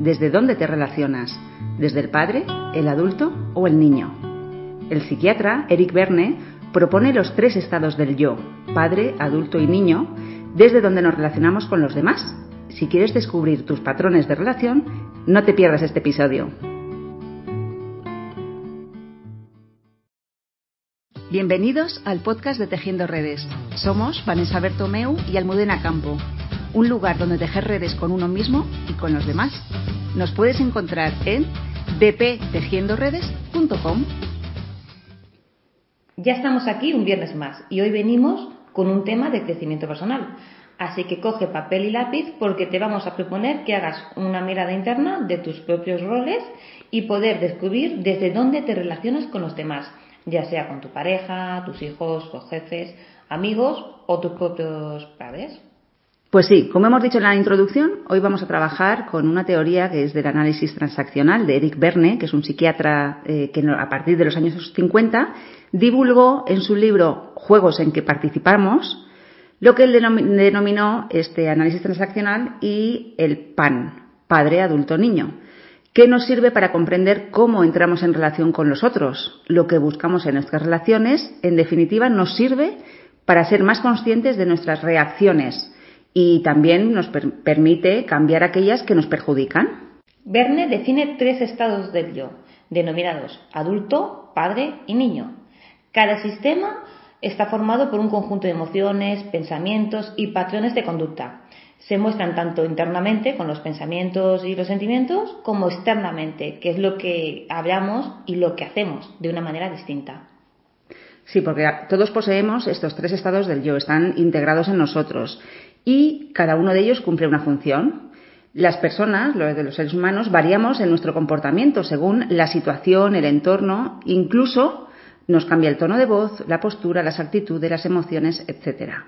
desde dónde te relacionas, desde el padre, el adulto o el niño. El psiquiatra Eric Berne propone los tres estados del yo, padre, adulto y niño, desde donde nos relacionamos con los demás. Si quieres descubrir tus patrones de relación, no te pierdas este episodio. Bienvenidos al podcast de Tejiendo Redes. Somos Vanessa Bertomeu y Almudena Campo, un lugar donde tejer redes con uno mismo y con los demás. Nos puedes encontrar en bptejiendoredes.com. Ya estamos aquí un viernes más y hoy venimos con un tema de crecimiento personal. Así que coge papel y lápiz porque te vamos a proponer que hagas una mirada interna de tus propios roles y poder descubrir desde dónde te relacionas con los demás ya sea con tu pareja, tus hijos, tus jefes, amigos o tus propios padres. Pues sí, como hemos dicho en la introducción, hoy vamos a trabajar con una teoría que es del análisis transaccional de Eric Berne, que es un psiquiatra eh, que a partir de los años 50 divulgó en su libro Juegos en que participamos lo que él denominó este análisis transaccional y el PAN, padre, adulto, niño ¿Qué nos sirve para comprender cómo entramos en relación con los otros? Lo que buscamos en nuestras relaciones, en definitiva, nos sirve para ser más conscientes de nuestras reacciones y también nos permite cambiar aquellas que nos perjudican. Verne define tres estados del yo, denominados adulto, padre y niño. Cada sistema está formado por un conjunto de emociones, pensamientos y patrones de conducta se muestran tanto internamente con los pensamientos y los sentimientos como externamente, que es lo que hablamos y lo que hacemos de una manera distinta. Sí, porque todos poseemos estos tres estados del yo, están integrados en nosotros y cada uno de ellos cumple una función. Las personas, los de los seres humanos, variamos en nuestro comportamiento según la situación, el entorno, incluso nos cambia el tono de voz, la postura, las actitudes, las emociones, etcétera.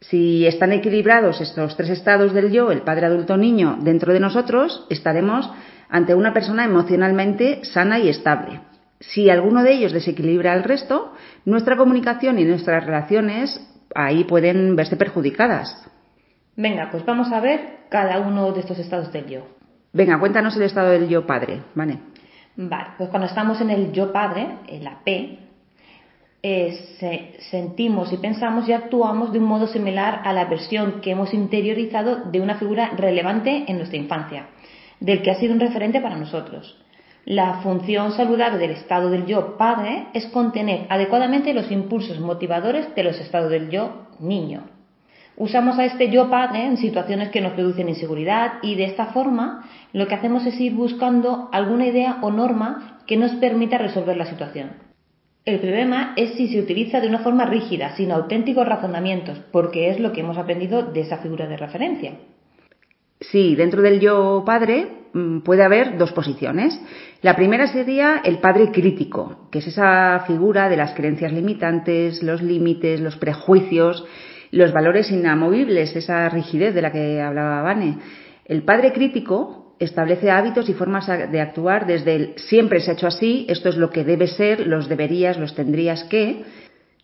Si están equilibrados estos tres estados del yo, el padre adulto niño, dentro de nosotros, estaremos ante una persona emocionalmente sana y estable. Si alguno de ellos desequilibra al resto, nuestra comunicación y nuestras relaciones ahí pueden verse perjudicadas. Venga, pues vamos a ver cada uno de estos estados del yo. Venga, cuéntanos el estado del yo padre, ¿vale? Vale, pues cuando estamos en el yo padre, en la P, sentimos y pensamos y actuamos de un modo similar a la versión que hemos interiorizado de una figura relevante en nuestra infancia, del que ha sido un referente para nosotros. La función saludable del estado del yo padre es contener adecuadamente los impulsos motivadores de los estados del yo niño. Usamos a este yo padre en situaciones que nos producen inseguridad y de esta forma lo que hacemos es ir buscando alguna idea o norma que nos permita resolver la situación. El problema es si se utiliza de una forma rígida, sin auténticos razonamientos, porque es lo que hemos aprendido de esa figura de referencia. Sí, dentro del yo padre mm, puede haber dos posiciones. La primera sería el padre crítico, que es esa figura de las creencias limitantes, los límites, los prejuicios, los valores inamovibles, esa rigidez de la que hablaba Vane. El padre crítico establece hábitos y formas de actuar desde el siempre se ha hecho así, esto es lo que debe ser, los deberías, los tendrías que.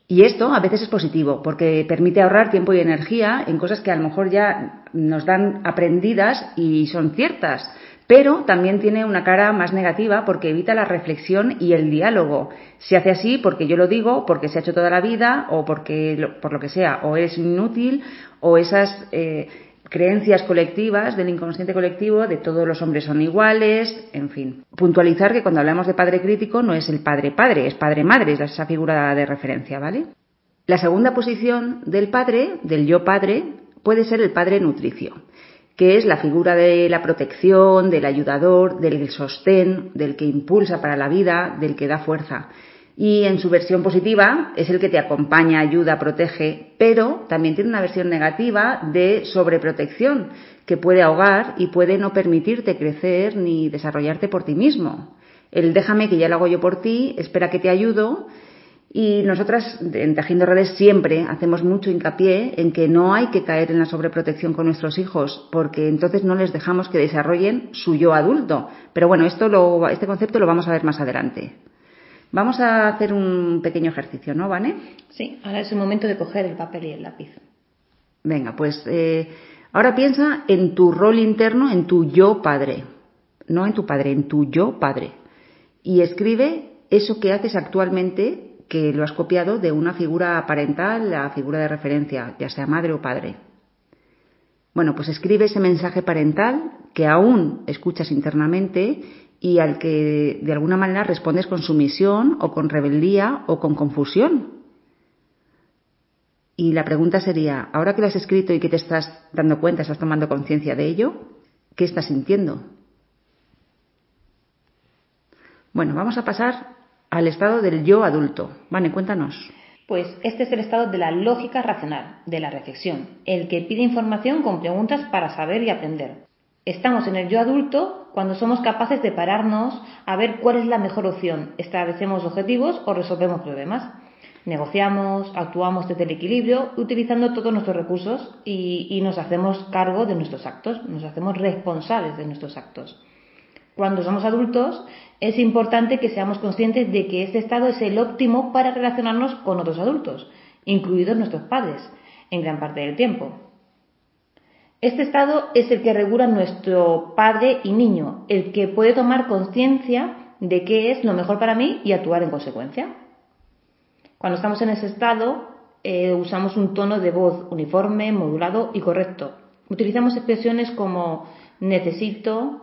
Y esto a veces es positivo porque permite ahorrar tiempo y energía en cosas que a lo mejor ya nos dan aprendidas y son ciertas, pero también tiene una cara más negativa porque evita la reflexión y el diálogo. Se hace así porque yo lo digo, porque se ha hecho toda la vida o porque por lo que sea, o es inútil o esas eh, creencias colectivas del inconsciente colectivo de todos los hombres son iguales, en fin. Puntualizar que cuando hablamos de padre crítico no es el padre padre, es padre madre, es esa figura de referencia, ¿vale? La segunda posición del padre, del yo padre, puede ser el padre nutricio, que es la figura de la protección, del ayudador, del sostén, del que impulsa para la vida, del que da fuerza y en su versión positiva es el que te acompaña, ayuda, protege, pero también tiene una versión negativa de sobreprotección que puede ahogar y puede no permitirte crecer ni desarrollarte por ti mismo. El déjame que ya lo hago yo por ti, espera que te ayudo y nosotras en Tejiendo Redes siempre hacemos mucho hincapié en que no hay que caer en la sobreprotección con nuestros hijos, porque entonces no les dejamos que desarrollen su yo adulto. Pero bueno, esto lo, este concepto lo vamos a ver más adelante. Vamos a hacer un pequeño ejercicio, ¿no, Vane? Sí, ahora es el momento de coger el papel y el lápiz. Venga, pues eh, ahora piensa en tu rol interno, en tu yo padre. no en tu padre, en tu yo padre. Y escribe eso que haces actualmente que lo has copiado de una figura parental, la figura de referencia, ya sea madre o padre. Bueno, pues escribe ese mensaje parental que aún escuchas internamente y al que de alguna manera respondes con sumisión o con rebeldía o con confusión. Y la pregunta sería, ahora que lo has escrito y que te estás dando cuenta, estás tomando conciencia de ello, ¿qué estás sintiendo? Bueno, vamos a pasar al estado del yo adulto. Vale, cuéntanos. Pues este es el estado de la lógica racional, de la reflexión, el que pide información con preguntas para saber y aprender. Estamos en el yo adulto cuando somos capaces de pararnos a ver cuál es la mejor opción, establecemos objetivos o resolvemos problemas. Negociamos, actuamos desde el equilibrio, utilizando todos nuestros recursos y, nos hacemos cargo de nuestros actos, nos hacemos responsables de nuestros actos. Cuando somos adultos es importante que seamos conscientes de que este estado es el óptimo para relacionarnos con otros adultos, incluidos nuestros padres, en gran parte del tiempo. Este estado es el que regula nuestro padre y niño, el que puede tomar conciencia de qué es lo mejor para mí y actuar en consecuencia. Cuando estamos en ese estado, eh, usamos un tono de voz uniforme, modulado y correcto. Utilizamos expresiones como necesito,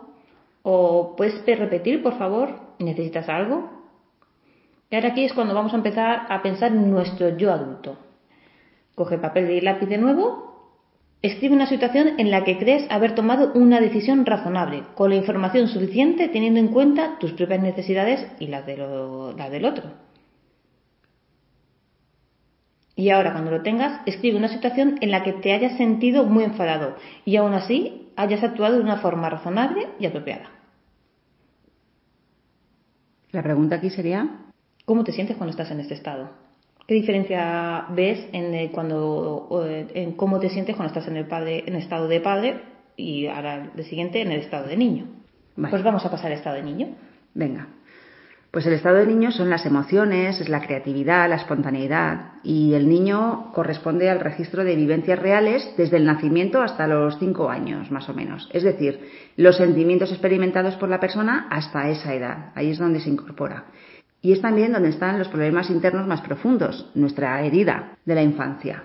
o puedes repetir, por favor, ¿necesitas algo? Y ahora aquí es cuando vamos a empezar a pensar en nuestro yo adulto. Coge papel y lápiz de nuevo. Escribe una situación en la que crees haber tomado una decisión razonable, con la información suficiente teniendo en cuenta tus propias necesidades y las, las del otro. Y ahora, cuando lo tengas, escribe una situación en la que te hayas sentido muy enfadado y aún así hayas actuado de una forma razonable y apropiada. La pregunta aquí sería, ¿cómo te sientes cuando estás en este estado? ¿Qué diferencia ves en, eh, cuando, eh, en cómo te sientes cuando estás en el, padre, en estado de padre y ahora el siguiente en el estado de niño? Pues vamos a pasar al estado de niño. Venga. Pues el estado de niño son las emociones, es la creatividad, la espontaneidad y el niño corresponde al registro de vivencias reales desde el nacimiento hasta los cinco años, más o menos. Es decir, los sentimientos experimentados por la persona hasta esa edad. Ahí es donde se incorpora. Y es también donde están los problemas internos más profundos, nuestra herida de la infancia.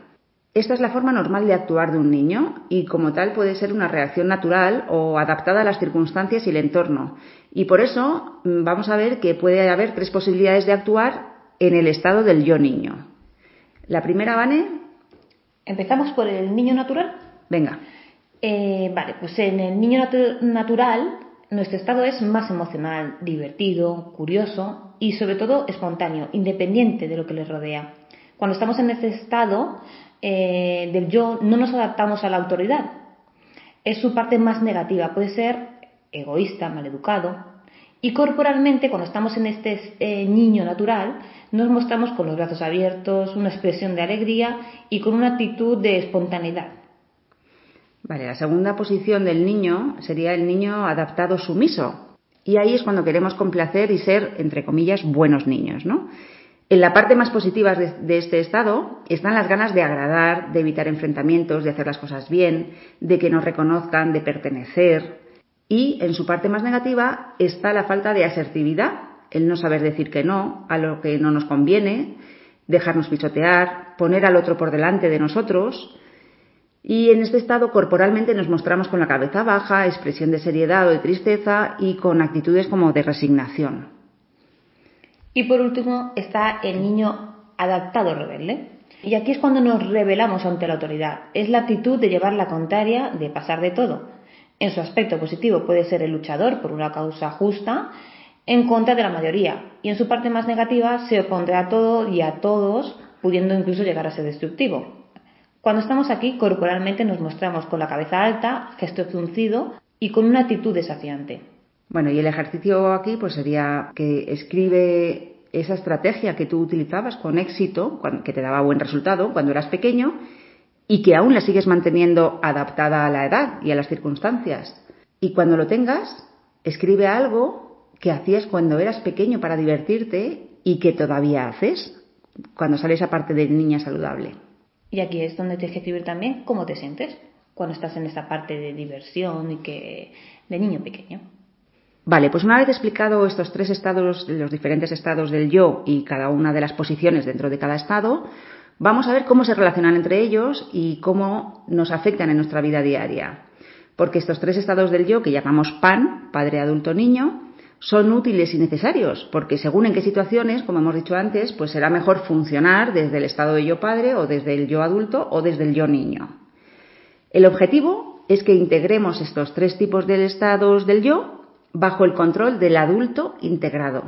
Esta es la forma normal de actuar de un niño y como tal puede ser una reacción natural o adaptada a las circunstancias y el entorno. Y por eso mm, vamos a ver que puede haber tres posibilidades de actuar en el estado del yo niño. La primera, Vane. ¿Empezamos por el niño natural? Venga. Eh, vale, pues en el niño natural nuestro estado es más emocional, divertido, curioso y sobre todo espontáneo, independiente de lo que les rodea. Cuando estamos en este estado, eh, del yo no nos adaptamos a la autoridad. Es su parte más negativa, puede ser egoísta, maleducado. Y corporalmente, cuando estamos en este eh, niño natural, nos mostramos con los brazos abiertos, una expresión de alegría y con una actitud de espontaneidad. Vale, la segunda posición del niño sería el niño adaptado sumiso. Y ahí es cuando queremos complacer y ser, entre comillas, buenos niños, ¿no? En la parte más positiva de, este estado están las ganas de agradar, de evitar enfrentamientos, de hacer las cosas bien, de que nos reconozcan, de pertenecer. Y en su parte más negativa está la falta de asertividad, el no saber decir que no a lo que no nos conviene, dejarnos pisotear, poner al otro por delante de nosotros. Y en este estado corporalmente nos mostramos con la cabeza baja, expresión de seriedad o de tristeza y con actitudes como de resignación. Y por último está el niño adaptado rebelde. Y aquí es cuando nos rebelamos ante la autoridad. Es la actitud de llevar la contraria, de pasar de todo. En su aspecto positivo puede ser el luchador por una causa justa en contra de la mayoría. Y en su parte más negativa se opondrá a todo y a todos, pudiendo incluso llegar a ser destructivo. Cuando estamos aquí, corporalmente nos mostramos con la cabeza alta, gesto fruncido y con una actitud desafiante. Bueno, y el ejercicio aquí pues sería que escribe esa estrategia que tú utilizabas con éxito, que te daba buen resultado cuando eras pequeño y que aún la sigues manteniendo adaptada a la edad y a las circunstancias. Y cuando lo tengas, escribe algo que hacías cuando eras pequeño para divertirte y que todavía haces cuando sales esa parte de niña saludable. Y aquí es donde tienes que escribir también cómo te sientes cuando estás en esa parte de diversión y que de niño pequeño. Vale, pues una vez explicado estos tres estados, los diferentes estados del yo y cada una de las posiciones dentro de cada estado, vamos a ver cómo se relacionan entre ellos y cómo nos afectan en nuestra vida diaria. Porque estos tres estados del yo, que llamamos PAN, padre, adulto, niño, son útiles y necesarios, porque según en qué situaciones, como hemos dicho antes, pues será mejor funcionar desde el estado de yo padre o desde el yo adulto o desde el yo niño. El objetivo es que integremos estos tres tipos de estados del yo bajo el control del adulto integrado.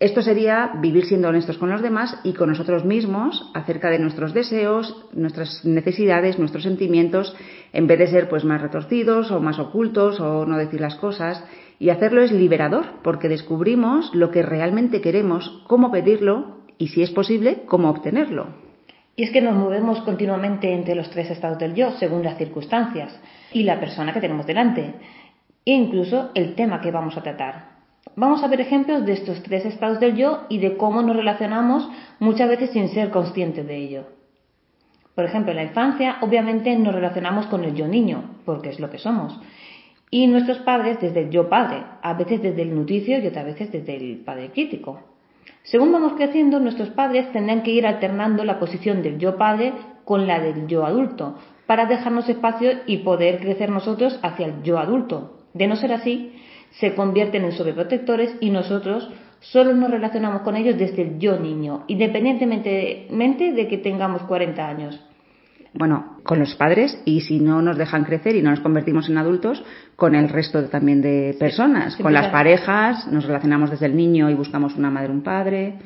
Esto sería vivir siendo honestos con los demás y con nosotros mismos acerca de nuestros deseos, nuestras necesidades, nuestros sentimientos, en vez de ser pues más retorcidos o más ocultos o no decir las cosas. Y hacerlo es liberador porque descubrimos lo que realmente queremos, cómo pedirlo y si es posible, cómo obtenerlo. Y es que nos movemos continuamente entre los tres estados del yo según las circunstancias y la persona que tenemos delante e incluso el tema que vamos a tratar. Vamos a ver ejemplos de estos tres estados del yo y de cómo nos relacionamos muchas veces sin ser conscientes de ello. Por ejemplo, en la infancia obviamente nos relacionamos con el yo niño, porque es lo que somos. Y nuestros padres desde el yo padre, a veces desde el nutricio y otras veces desde el padre crítico. Según vamos creciendo, nuestros padres tendrán que ir alternando la posición del yo padre con la del yo adulto, para dejarnos espacio y poder crecer nosotros hacia el yo adulto, de no ser así, se convierten en sobreprotectores y nosotros solo nos relacionamos con ellos desde el yo niño, independientemente de que tengamos 40 años. Bueno, con los padres y si no nos dejan crecer y no nos convertimos en adultos, con el resto también de personas. con las parejas nos relacionamos desde el niño y buscamos una madre, un padre.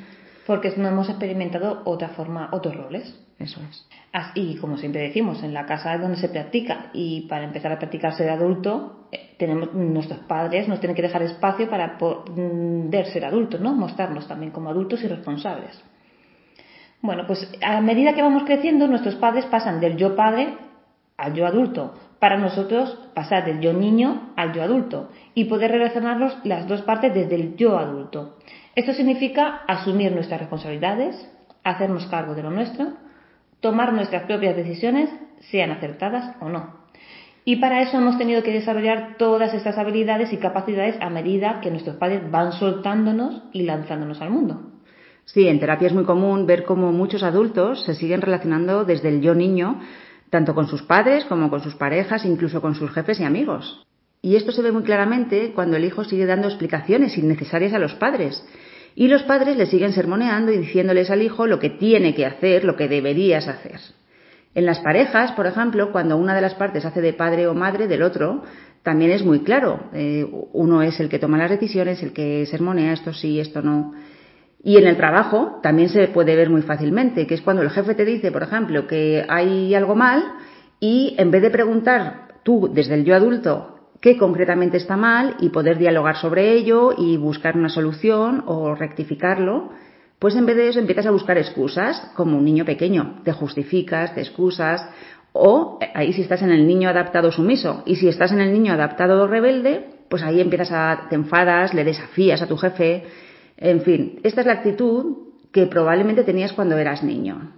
Porque no hemos experimentado otra forma, otros roles. Eso es. Y como siempre decimos, en la casa es donde se practica y para empezar a practicarse de adulto, eh, tenemos, nuestros padres nos tienen que dejar espacio para poder ser adultos, ¿no? Mostrarnos también como adultos y responsables. Bueno, pues a medida que vamos creciendo, nuestros padres pasan del yo padre al yo adulto. Para nosotros pasar del yo niño al yo adulto y poder relacionarlos las dos partes desde el yo adulto. Esto significa asumir nuestras responsabilidades, hacernos cargo de lo nuestro, tomar nuestras propias decisiones, sean acertadas o no. Y para eso hemos tenido que desarrollar todas estas habilidades y capacidades a medida que nuestros padres van soltándonos y lanzándonos al mundo. Sí, en terapia es muy común ver cómo muchos adultos se siguen relacionando desde el yo niño, tanto con sus padres como con sus parejas, incluso con sus jefes y amigos. Y esto se ve muy claramente cuando el hijo sigue dando explicaciones innecesarias a los padres y los padres le siguen sermoneando y diciéndoles al hijo lo que tiene que hacer, lo que deberías hacer. En las parejas, por ejemplo, cuando una de las partes hace de padre o madre del otro, también es muy claro. Eh, uno es el que toma las decisiones, el que sermonea esto sí, esto no. Y en el trabajo también se puede ver muy fácilmente, que es cuando el jefe te dice, por ejemplo, que hay algo mal y en vez de preguntar tú desde el yo adulto qué concretamente está mal y poder dialogar sobre ello y buscar una solución o rectificarlo, pues en vez de eso empiezas a buscar excusas, como un niño pequeño, te justificas, te excusas, o ahí si estás en el niño adaptado sumiso, y si estás en el niño adaptado rebelde, pues ahí empiezas a, te enfadas, le desafías a tu jefe, en fin, esta es la actitud que probablemente tenías cuando eras niño.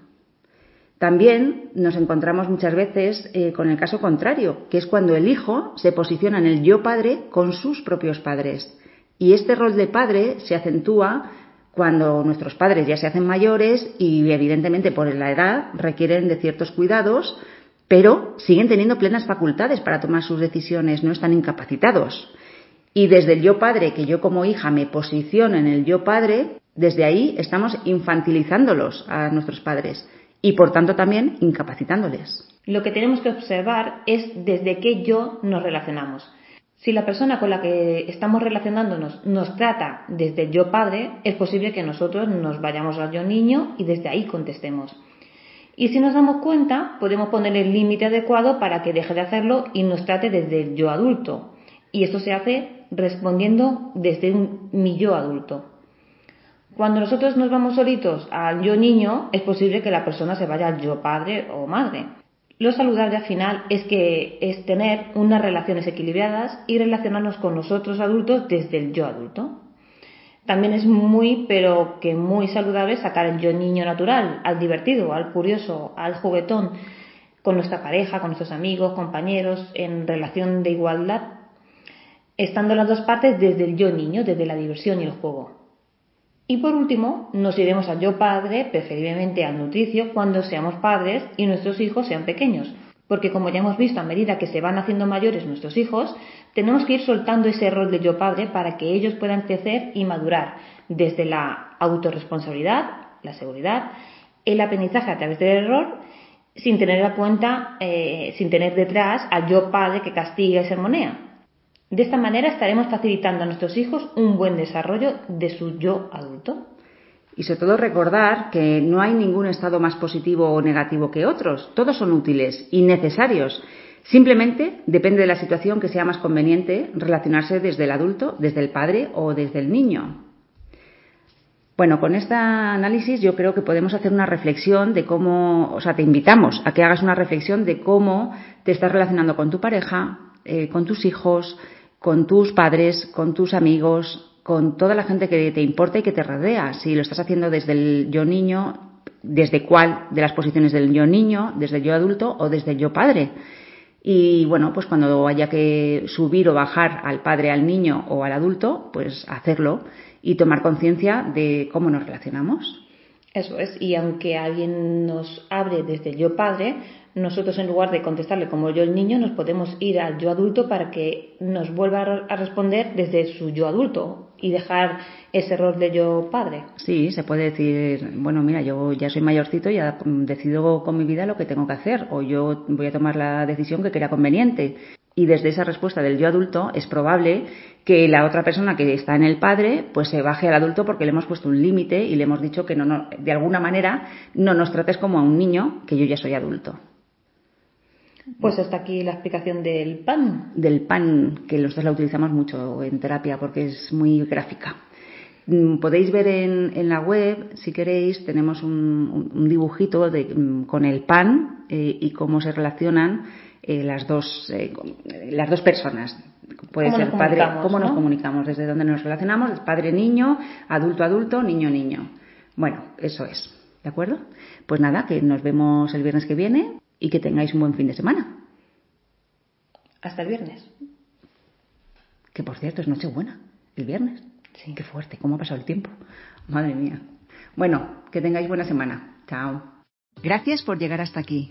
También nos encontramos muchas veces eh, con el caso contrario, que es cuando el hijo se posiciona en el yo padre con sus propios padres. Y este rol de padre se acentúa cuando nuestros padres ya se hacen mayores y evidentemente por la edad requieren de ciertos cuidados, pero siguen teniendo plenas facultades para tomar sus decisiones, no están incapacitados. Y desde el yo padre, que yo como hija me posiciono en el yo padre, desde ahí estamos infantilizándolos a nuestros padres y por tanto también incapacitándoles. Lo que tenemos que observar es desde qué yo nos relacionamos. Si la persona con la que estamos relacionándonos nos trata desde el yo padre, es posible que nosotros nos vayamos al yo niño y desde ahí contestemos. Y si nos damos cuenta, podemos poner el límite adecuado para que deje de hacerlo y nos trate desde el yo adulto. Y esto se hace respondiendo desde un, mi yo adulto. Cuando nosotros nos vamos solitos al yo niño, es posible que la persona se vaya al yo padre o madre. Lo saludable al final es que es tener unas relaciones equilibradas y relacionarnos con nosotros adultos desde el yo adulto. También es muy, pero que muy saludable sacar el yo niño natural, al divertido, al curioso, al juguetón, con nuestra pareja, con nuestros amigos, compañeros, en relación de igualdad estando las dos partes desde el yo niño, desde la diversión y el juego. Y por último, nos iremos al yo padre, preferiblemente al nutricio, cuando seamos padres y nuestros hijos sean pequeños. Porque como ya hemos visto, a medida que se van haciendo mayores nuestros hijos, tenemos que ir soltando ese rol de yo padre para que ellos puedan crecer y madurar desde la autorresponsabilidad, la seguridad, el aprendizaje a través del error, sin tener en cuenta, eh, sin tener detrás al yo padre que castiga y sermonea. De esta manera estaremos facilitando a nuestros hijos un buen desarrollo de su yo adulto. Y sobre todo recordar que no hay ningún estado más positivo o negativo que otros. Todos son útiles y necesarios. Simplemente depende de la situación que sea más conveniente relacionarse desde el adulto, desde el padre o desde el niño. Bueno, con este análisis yo creo que podemos hacer una reflexión de cómo, o sea, te invitamos a que hagas una reflexión de cómo te estás relacionando con tu pareja, eh, con tus hijos, con tus padres, con tus amigos, con toda la gente que te importa y que te rodea. Si lo estás haciendo desde el yo niño, desde cuál de las posiciones del yo niño, desde el yo adulto o desde el yo padre. Y bueno, pues cuando haya que subir o bajar al padre, al niño o al adulto, pues hacerlo y tomar conciencia de cómo nos relacionamos. Eso es, y aunque alguien nos abre desde yo padre, nosotros en lugar de contestarle como yo el niño, nos podemos ir al yo adulto para que nos vuelva a responder desde su yo adulto y dejar ese error de yo padre. Sí, se puede decir, bueno, mira, yo ya soy mayorcito y ya decido con mi vida lo que tengo que hacer o yo voy a tomar la decisión que crea conveniente. Y desde esa respuesta del yo adulto es probable que la otra persona que está en el padre pues se baje al adulto porque le hemos puesto un límite y le hemos dicho que no, no, de alguna manera no nos trates como a un niño, que yo ya soy adulto. Pues hasta aquí la explicación del pan. Del pan, que nosotros la utilizamos mucho en terapia porque es muy gráfica. Mm, podéis ver en, la web, si queréis, tenemos un, dibujito mm, con el pan eh, y cómo se relacionan eh, las, dos, eh, las dos personas. Puede ser padre, cómo nos comunicamos, desde dónde nos relacionamos, padre-niño, adulto-adulto, niño-niño. Bueno, eso es. ¿De acuerdo? Pues nada, que nos vemos el viernes que viene y que tengáis un buen fin de semana. Hasta el viernes. Que por cierto es Nochebuena, el viernes. Sí. Qué fuerte, cómo ha pasado el tiempo. Madre mía. Bueno, que tengáis buena semana. Chao. Gracias por llegar hasta aquí.